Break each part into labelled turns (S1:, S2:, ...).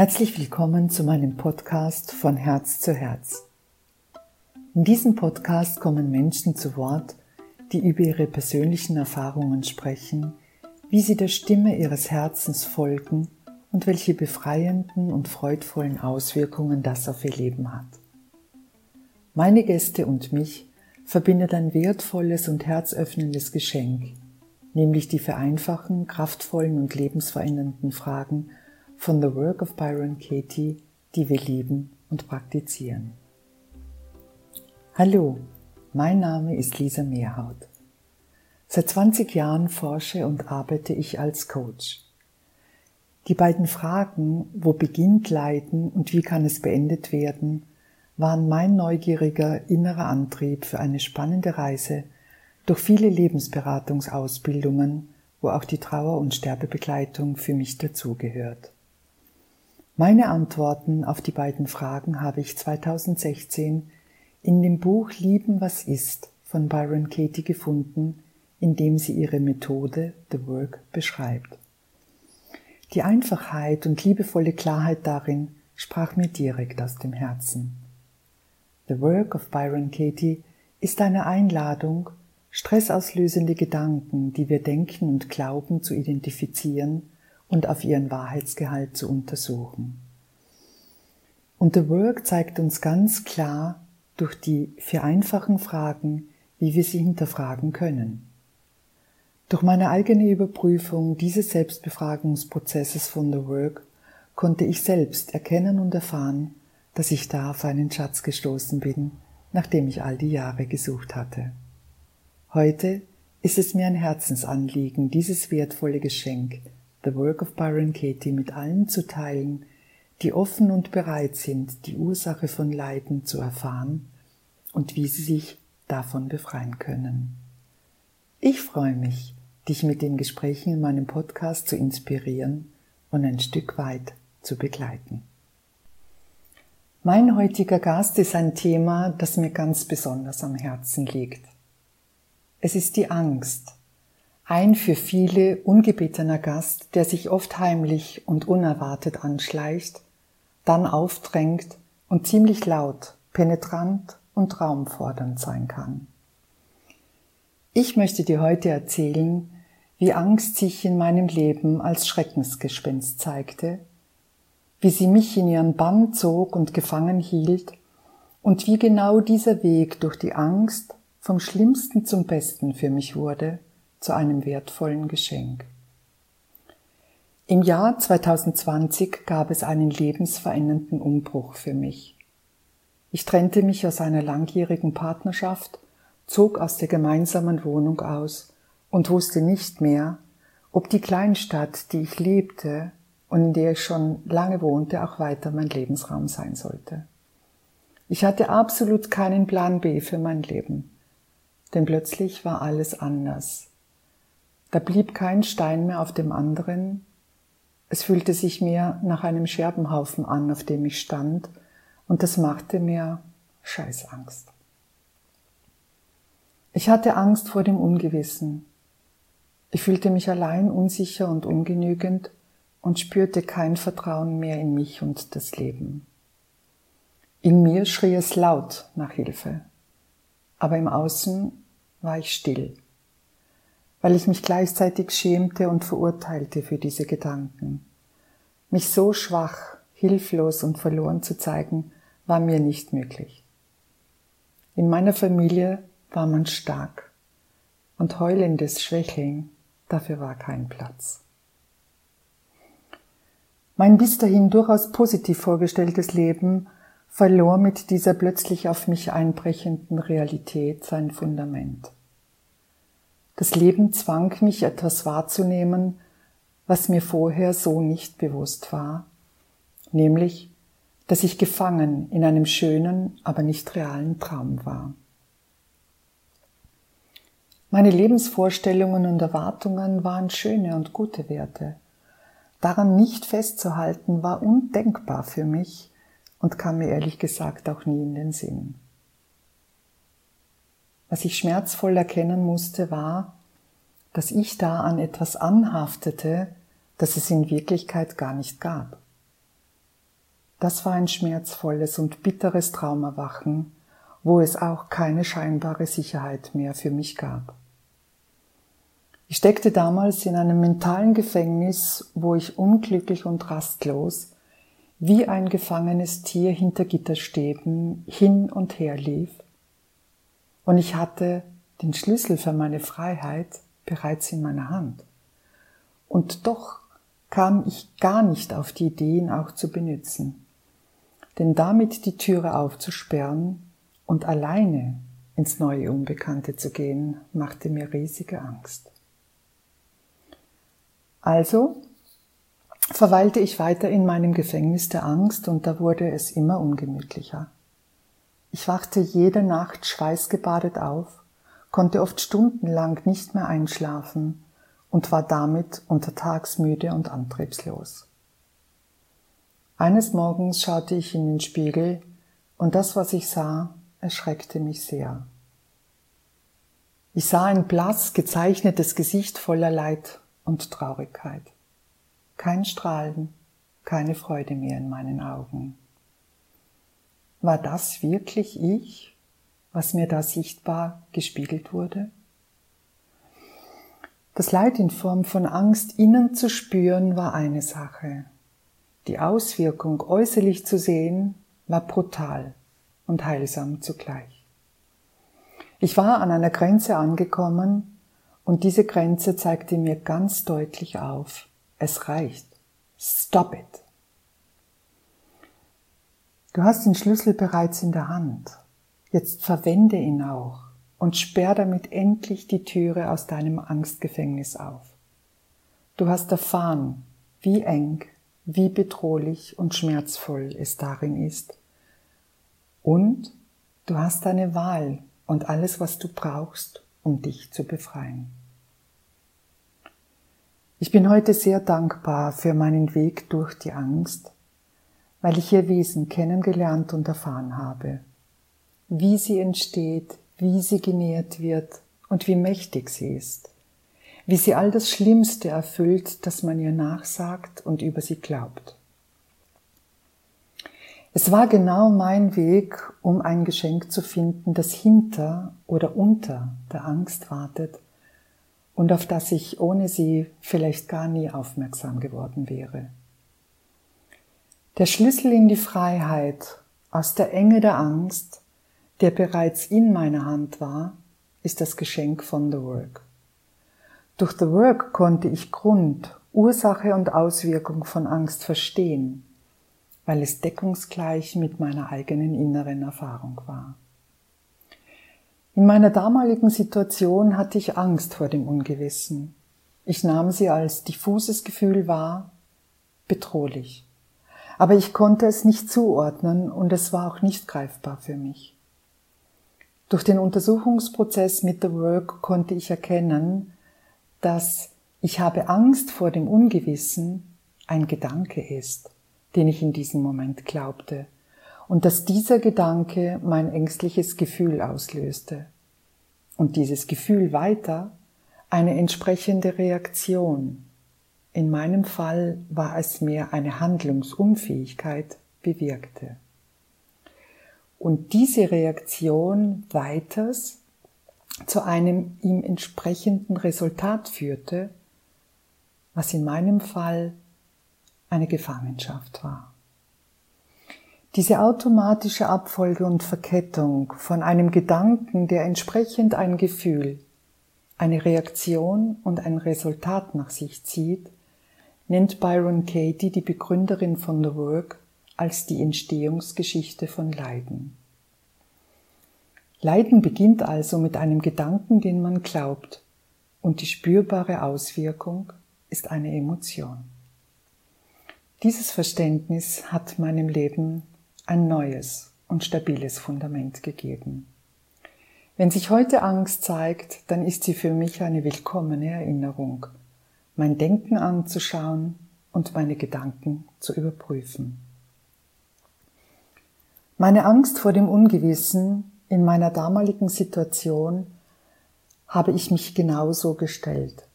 S1: Herzlich willkommen zu meinem Podcast von Herz zu Herz. In diesem Podcast kommen Menschen zu Wort, die über ihre persönlichen Erfahrungen sprechen, wie sie der Stimme ihres Herzens folgen und welche befreienden und freudvollen Auswirkungen das auf ihr Leben hat. Meine Gäste und mich verbindet ein wertvolles und herzöffnendes Geschenk, nämlich die vereinfachen, kraftvollen und lebensverändernden Fragen von The Work of Byron Katie, die wir lieben und praktizieren. Hallo, mein Name ist Lisa Mehrhaut. Seit 20 Jahren forsche und arbeite ich als Coach. Die beiden Fragen, wo beginnt Leiden und wie kann es beendet werden, waren mein neugieriger innerer Antrieb für eine spannende Reise durch viele Lebensberatungsausbildungen, wo auch die Trauer- und Sterbebegleitung für mich dazugehört. Meine Antworten auf die beiden Fragen habe ich 2016 in dem Buch Lieben, was ist von Byron Katie gefunden, in dem sie ihre Methode, The Work, beschreibt. Die Einfachheit und liebevolle Klarheit darin sprach mir direkt aus dem Herzen. The Work of Byron Katie ist eine Einladung, stressauslösende Gedanken, die wir denken und glauben, zu identifizieren und auf ihren Wahrheitsgehalt zu untersuchen. Und The Work zeigt uns ganz klar durch die vier einfachen Fragen, wie wir sie hinterfragen können. Durch meine eigene Überprüfung dieses Selbstbefragungsprozesses von The Work konnte ich selbst erkennen und erfahren, dass ich da auf einen Schatz gestoßen bin, nachdem ich all die Jahre gesucht hatte. Heute ist es mir ein Herzensanliegen, dieses wertvolle Geschenk The Work of Byron Katie mit allen zu teilen, die offen und bereit sind, die Ursache von Leiden zu erfahren und wie sie sich davon befreien können. Ich freue mich, dich mit den Gesprächen in meinem Podcast zu inspirieren und ein Stück weit zu begleiten. Mein heutiger Gast ist ein Thema, das mir ganz besonders am Herzen liegt. Es ist die Angst, ein für viele ungebetener Gast, der sich oft heimlich und unerwartet anschleicht, dann aufdrängt und ziemlich laut, penetrant und raumfordernd sein kann. Ich möchte dir heute erzählen, wie Angst sich in meinem Leben als Schreckensgespenst zeigte, wie sie mich in ihren Bann zog und gefangen hielt und wie genau dieser Weg durch die Angst vom Schlimmsten zum Besten für mich wurde – zu einem wertvollen Geschenk. Im Jahr 2020 gab es einen lebensverändernden Umbruch für mich. Ich trennte mich aus einer langjährigen Partnerschaft, zog aus der gemeinsamen Wohnung aus und wusste nicht mehr, ob die Kleinstadt, die ich lebte und in der ich schon lange wohnte, auch weiter mein Lebensraum sein sollte. Ich hatte absolut keinen Plan B für mein Leben, denn plötzlich war alles anders. Da blieb kein Stein mehr auf dem anderen. Es fühlte sich mir nach einem Scherbenhaufen an, auf dem ich stand, und das machte mir Scheißangst. Ich hatte Angst vor dem Ungewissen. Ich fühlte mich allein, unsicher und ungenügend und spürte kein Vertrauen mehr in mich und das Leben. In mir schrie es laut nach Hilfe, aber im Außen war ich still weil ich mich gleichzeitig schämte und verurteilte für diese Gedanken. Mich so schwach, hilflos und verloren zu zeigen, war mir nicht möglich. In meiner Familie war man stark und heulendes Schwächeln, dafür war kein Platz. Mein bis dahin durchaus positiv vorgestelltes Leben verlor mit dieser plötzlich auf mich einbrechenden Realität sein Fundament. Das Leben zwang mich, etwas wahrzunehmen, was mir vorher so nicht bewusst war, nämlich, dass ich gefangen in einem schönen, aber nicht realen Traum war. Meine Lebensvorstellungen und Erwartungen waren schöne und gute Werte. Daran nicht festzuhalten war undenkbar für mich und kam mir ehrlich gesagt auch nie in den Sinn. Was ich schmerzvoll erkennen musste, war, dass ich da an etwas anhaftete, das es in Wirklichkeit gar nicht gab. Das war ein schmerzvolles und bitteres Traumerwachen, wo es auch keine scheinbare Sicherheit mehr für mich gab. Ich steckte damals in einem mentalen Gefängnis, wo ich unglücklich und rastlos wie ein gefangenes Tier hinter Gitterstäben hin und her lief, und ich hatte den Schlüssel für meine Freiheit bereits in meiner Hand. Und doch kam ich gar nicht auf die Idee, ihn auch zu benutzen. Denn damit die Türe aufzusperren und alleine ins neue Unbekannte zu gehen, machte mir riesige Angst. Also verweilte ich weiter in meinem Gefängnis der Angst und da wurde es immer ungemütlicher. Ich wachte jede Nacht schweißgebadet auf, konnte oft stundenlang nicht mehr einschlafen und war damit untertags müde und antriebslos. Eines Morgens schaute ich in den Spiegel und das, was ich sah, erschreckte mich sehr. Ich sah ein blass gezeichnetes Gesicht voller Leid und Traurigkeit. Kein Strahlen, keine Freude mehr in meinen Augen. War das wirklich ich, was mir da sichtbar gespiegelt wurde? Das Leid in Form von Angst innen zu spüren war eine Sache. Die Auswirkung äußerlich zu sehen war brutal und heilsam zugleich. Ich war an einer Grenze angekommen und diese Grenze zeigte mir ganz deutlich auf, es reicht. Stop it. Du hast den Schlüssel bereits in der Hand. Jetzt verwende ihn auch und sperr damit endlich die Türe aus deinem Angstgefängnis auf. Du hast erfahren, wie eng, wie bedrohlich und schmerzvoll es darin ist. Und du hast deine Wahl und alles, was du brauchst, um dich zu befreien. Ich bin heute sehr dankbar für meinen Weg durch die Angst, weil ich ihr Wesen kennengelernt und erfahren habe, wie sie entsteht, wie sie genährt wird und wie mächtig sie ist, wie sie all das Schlimmste erfüllt, das man ihr nachsagt und über sie glaubt. Es war genau mein Weg, um ein Geschenk zu finden, das hinter oder unter der Angst wartet und auf das ich ohne sie vielleicht gar nie aufmerksam geworden wäre. Der Schlüssel in die Freiheit aus der Enge der Angst, der bereits in meiner Hand war, ist das Geschenk von The Work. Durch The Work konnte ich Grund, Ursache und Auswirkung von Angst verstehen, weil es deckungsgleich mit meiner eigenen inneren Erfahrung war. In meiner damaligen Situation hatte ich Angst vor dem Ungewissen. Ich nahm sie als diffuses Gefühl wahr, bedrohlich. Aber ich konnte es nicht zuordnen und es war auch nicht greifbar für mich. Durch den Untersuchungsprozess mit The Work konnte ich erkennen, dass ich habe Angst vor dem Ungewissen ein Gedanke ist, den ich in diesem Moment glaubte und dass dieser Gedanke mein ängstliches Gefühl auslöste und dieses Gefühl weiter eine entsprechende Reaktion. In meinem Fall war es mehr eine Handlungsunfähigkeit bewirkte. Und diese Reaktion weiters zu einem ihm entsprechenden Resultat führte, was in meinem Fall eine Gefangenschaft war. Diese automatische Abfolge und Verkettung von einem Gedanken, der entsprechend ein Gefühl, eine Reaktion und ein Resultat nach sich zieht, nennt Byron Katie, die Begründerin von The Work, als die Entstehungsgeschichte von Leiden. Leiden beginnt also mit einem Gedanken, den man glaubt, und die spürbare Auswirkung ist eine Emotion. Dieses Verständnis hat meinem Leben ein neues und stabiles Fundament gegeben. Wenn sich heute Angst zeigt, dann ist sie für mich eine willkommene Erinnerung, mein Denken anzuschauen und meine Gedanken zu überprüfen. Meine Angst vor dem Ungewissen in meiner damaligen Situation habe ich mich genauso gestellt,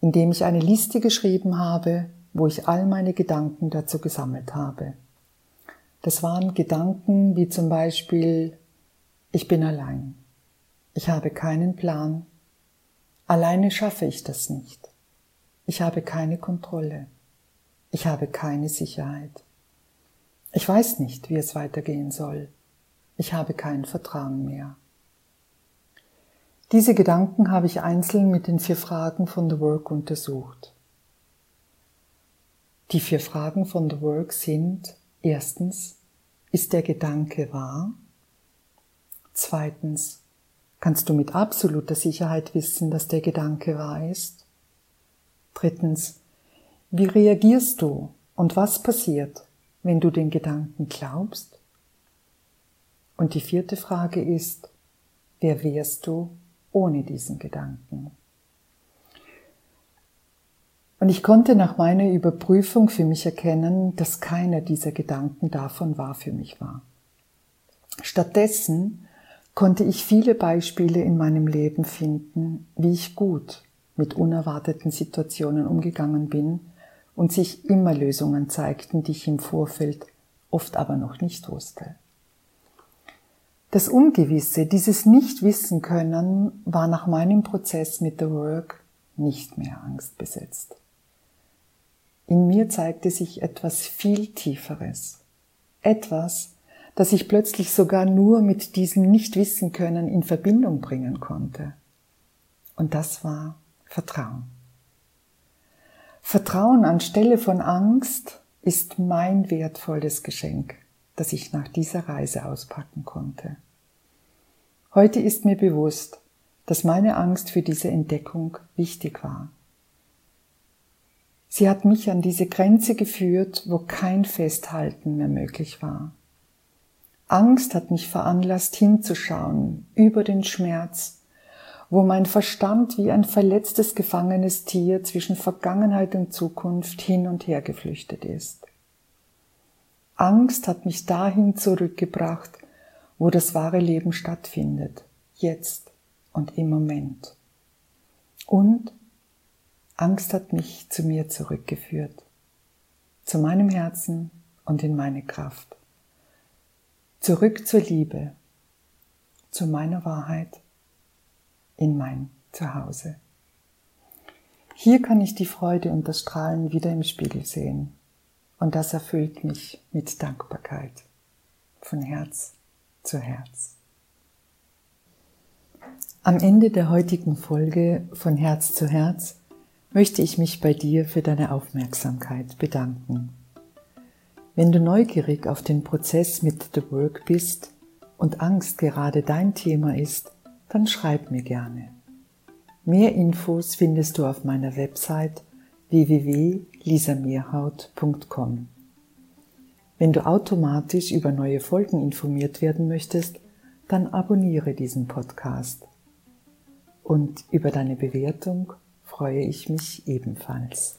S1: indem ich eine Liste geschrieben habe, wo ich all meine Gedanken dazu gesammelt habe. Das waren Gedanken wie zum Beispiel, ich bin allein, ich habe keinen Plan, alleine schaffe ich das nicht, ich habe keine Kontrolle, ich habe keine Sicherheit, ich weiß nicht, wie es weitergehen soll, ich habe kein Vertrauen mehr. Diese Gedanken habe ich einzeln mit den vier Fragen von The Work untersucht. Die vier Fragen von The Work sind erstens, ist der Gedanke wahr? Zweitens, kannst du mit absoluter Sicherheit wissen, dass der Gedanke wahr ist? Drittens, wie reagierst du und was passiert, wenn du den Gedanken glaubst? Und die vierte Frage ist, wer wärst du ohne diesen Gedanken? Und ich konnte nach meiner Überprüfung für mich erkennen, dass keiner dieser Gedanken davon wahr für mich war. Stattdessen konnte ich viele Beispiele in meinem Leben finden, wie ich gut mit unerwarteten Situationen umgegangen bin und sich immer Lösungen zeigten, die ich im Vorfeld oft aber noch nicht wusste. Das Ungewisse, dieses Nicht-Wissen können, war nach meinem Prozess mit The Work nicht mehr angstbesetzt. In mir zeigte sich etwas viel Tieferes. Etwas, das ich plötzlich sogar nur mit diesem Nicht-Wissen können in Verbindung bringen konnte. Und das war Vertrauen. Vertrauen anstelle von Angst ist mein wertvolles Geschenk das ich nach dieser Reise auspacken konnte. Heute ist mir bewusst, dass meine Angst für diese Entdeckung wichtig war. Sie hat mich an diese Grenze geführt, wo kein Festhalten mehr möglich war. Angst hat mich veranlasst hinzuschauen über den Schmerz, wo mein Verstand wie ein verletztes gefangenes Tier zwischen Vergangenheit und Zukunft hin und her geflüchtet ist. Angst hat mich dahin zurückgebracht, wo das wahre Leben stattfindet, jetzt und im Moment. Und Angst hat mich zu mir zurückgeführt, zu meinem Herzen und in meine Kraft. Zurück zur Liebe, zu meiner Wahrheit, in mein Zuhause. Hier kann ich die Freude und das Strahlen wieder im Spiegel sehen. Und das erfüllt mich mit Dankbarkeit von Herz zu Herz. Am Ende der heutigen Folge von Herz zu Herz möchte ich mich bei dir für deine Aufmerksamkeit bedanken. Wenn du neugierig auf den Prozess mit The Work bist und Angst gerade dein Thema ist, dann schreib mir gerne. Mehr Infos findest du auf meiner Website www.lisameerhaut.com. Wenn du automatisch über neue Folgen informiert werden möchtest, dann abonniere diesen Podcast. Und über deine Bewertung freue ich mich ebenfalls.